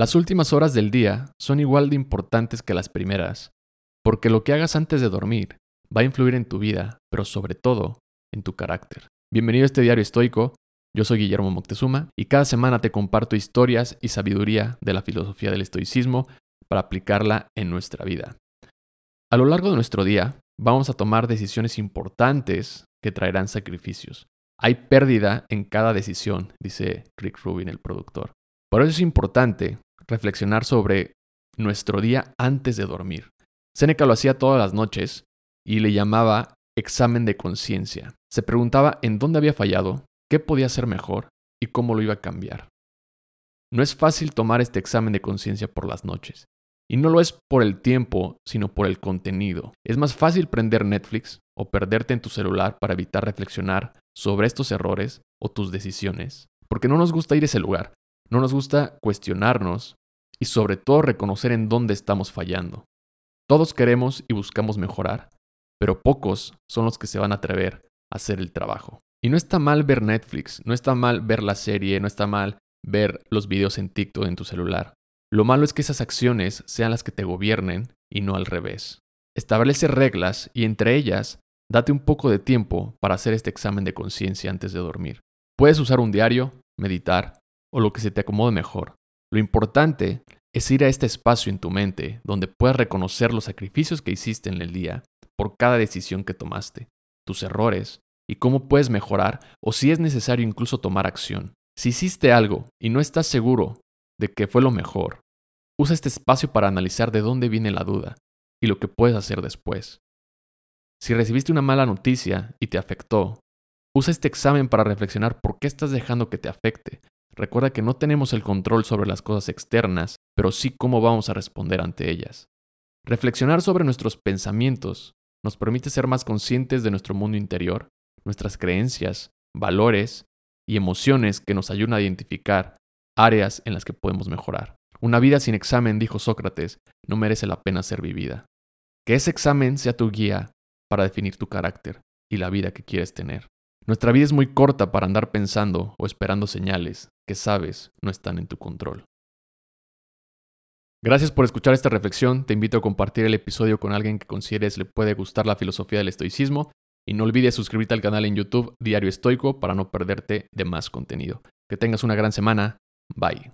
Las últimas horas del día son igual de importantes que las primeras, porque lo que hagas antes de dormir va a influir en tu vida, pero sobre todo en tu carácter. Bienvenido a este diario estoico, yo soy Guillermo Moctezuma y cada semana te comparto historias y sabiduría de la filosofía del estoicismo para aplicarla en nuestra vida. A lo largo de nuestro día vamos a tomar decisiones importantes que traerán sacrificios. Hay pérdida en cada decisión, dice Rick Rubin, el productor. Por eso es importante reflexionar sobre nuestro día antes de dormir. Seneca lo hacía todas las noches y le llamaba examen de conciencia. Se preguntaba en dónde había fallado, qué podía hacer mejor y cómo lo iba a cambiar. No es fácil tomar este examen de conciencia por las noches. Y no lo es por el tiempo, sino por el contenido. Es más fácil prender Netflix o perderte en tu celular para evitar reflexionar sobre estos errores o tus decisiones, porque no nos gusta ir a ese lugar, no nos gusta cuestionarnos y sobre todo reconocer en dónde estamos fallando. Todos queremos y buscamos mejorar, pero pocos son los que se van a atrever a hacer el trabajo. Y no está mal ver Netflix, no está mal ver la serie, no está mal ver los videos en TikTok en tu celular. Lo malo es que esas acciones sean las que te gobiernen y no al revés. Establece reglas y entre ellas, date un poco de tiempo para hacer este examen de conciencia antes de dormir. Puedes usar un diario, meditar o lo que se te acomode mejor. Lo importante es ir a este espacio en tu mente donde puedas reconocer los sacrificios que hiciste en el día por cada decisión que tomaste, tus errores y cómo puedes mejorar o si es necesario incluso tomar acción. Si hiciste algo y no estás seguro de que fue lo mejor, usa este espacio para analizar de dónde viene la duda y lo que puedes hacer después. Si recibiste una mala noticia y te afectó, usa este examen para reflexionar por qué estás dejando que te afecte Recuerda que no tenemos el control sobre las cosas externas, pero sí cómo vamos a responder ante ellas. Reflexionar sobre nuestros pensamientos nos permite ser más conscientes de nuestro mundo interior, nuestras creencias, valores y emociones que nos ayudan a identificar áreas en las que podemos mejorar. Una vida sin examen, dijo Sócrates, no merece la pena ser vivida. Que ese examen sea tu guía para definir tu carácter y la vida que quieres tener. Nuestra vida es muy corta para andar pensando o esperando señales que sabes no están en tu control. Gracias por escuchar esta reflexión. Te invito a compartir el episodio con alguien que consideres le puede gustar la filosofía del estoicismo y no olvides suscribirte al canal en YouTube Diario Estoico para no perderte de más contenido. Que tengas una gran semana. Bye.